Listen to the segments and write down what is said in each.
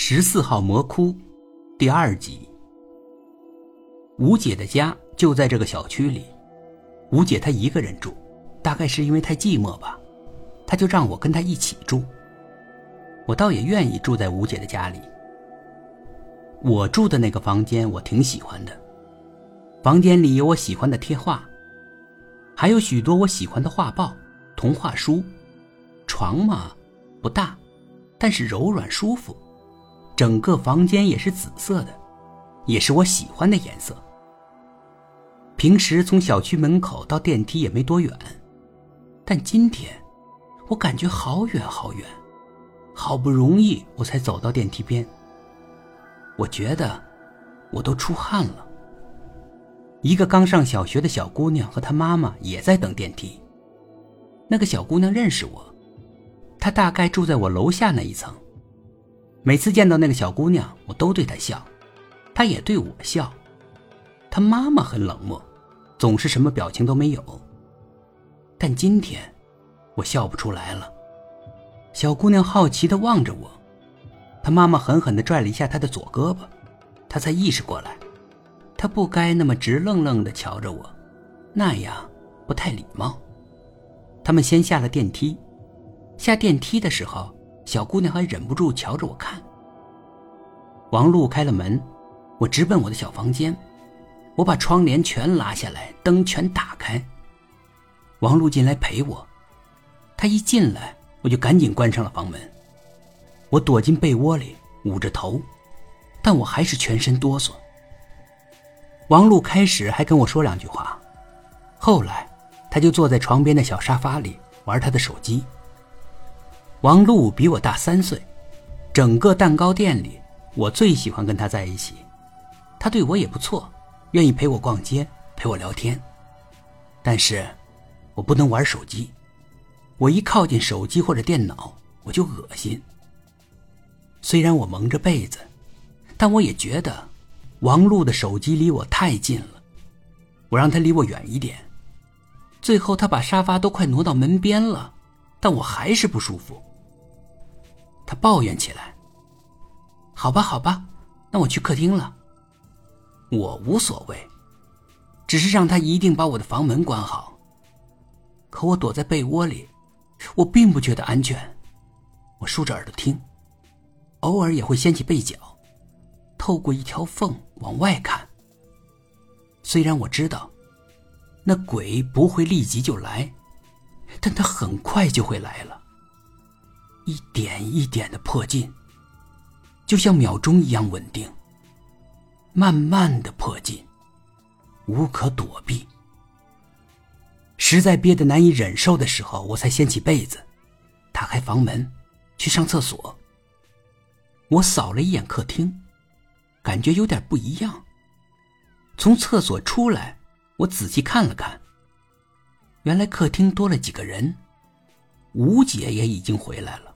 十四号魔窟，第二集。吴姐的家就在这个小区里，吴姐她一个人住，大概是因为太寂寞吧，她就让我跟她一起住。我倒也愿意住在吴姐的家里。我住的那个房间我挺喜欢的，房间里有我喜欢的贴画，还有许多我喜欢的画报、童话书。床嘛，不大，但是柔软舒服。整个房间也是紫色的，也是我喜欢的颜色。平时从小区门口到电梯也没多远，但今天我感觉好远好远，好不容易我才走到电梯边。我觉得我都出汗了。一个刚上小学的小姑娘和她妈妈也在等电梯。那个小姑娘认识我，她大概住在我楼下那一层。每次见到那个小姑娘，我都对她笑，她也对我笑。她妈妈很冷漠，总是什么表情都没有。但今天，我笑不出来了。小姑娘好奇地望着我，她妈妈狠狠地拽了一下她的左胳膊，她才意识过来，她不该那么直愣愣地瞧着我，那样不太礼貌。他们先下了电梯，下电梯的时候。小姑娘还忍不住瞧着我看。王璐开了门，我直奔我的小房间，我把窗帘全拉下来，灯全打开。王璐进来陪我，她一进来，我就赶紧关上了房门。我躲进被窝里，捂着头，但我还是全身哆嗦。王璐开始还跟我说两句话，后来，他就坐在床边的小沙发里玩他的手机。王璐比我大三岁，整个蛋糕店里，我最喜欢跟她在一起。她对我也不错，愿意陪我逛街，陪我聊天。但是，我不能玩手机。我一靠近手机或者电脑，我就恶心。虽然我蒙着被子，但我也觉得，王璐的手机离我太近了。我让她离我远一点。最后，她把沙发都快挪到门边了，但我还是不舒服。他抱怨起来：“好吧，好吧，那我去客厅了。我无所谓，只是让他一定把我的房门关好。可我躲在被窝里，我并不觉得安全。我竖着耳朵听，偶尔也会掀起被角，透过一条缝往外看。虽然我知道，那鬼不会立即就来，但他很快就会来了。”一点一点的迫近，就像秒钟一样稳定。慢慢的迫近，无可躲避。实在憋得难以忍受的时候，我才掀起被子，打开房门，去上厕所。我扫了一眼客厅，感觉有点不一样。从厕所出来，我仔细看了看，原来客厅多了几个人，吴姐也已经回来了。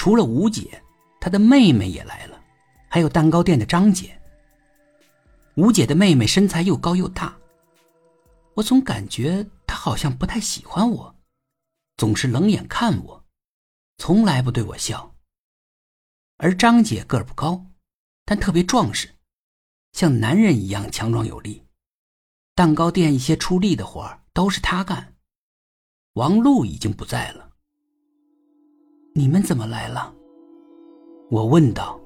除了吴姐，她的妹妹也来了，还有蛋糕店的张姐。吴姐的妹妹身材又高又大，我总感觉她好像不太喜欢我，总是冷眼看我，从来不对我笑。而张姐个儿不高，但特别壮实，像男人一样强壮有力。蛋糕店一些出力的活都是她干。王璐已经不在了。你们怎么来了？我问道。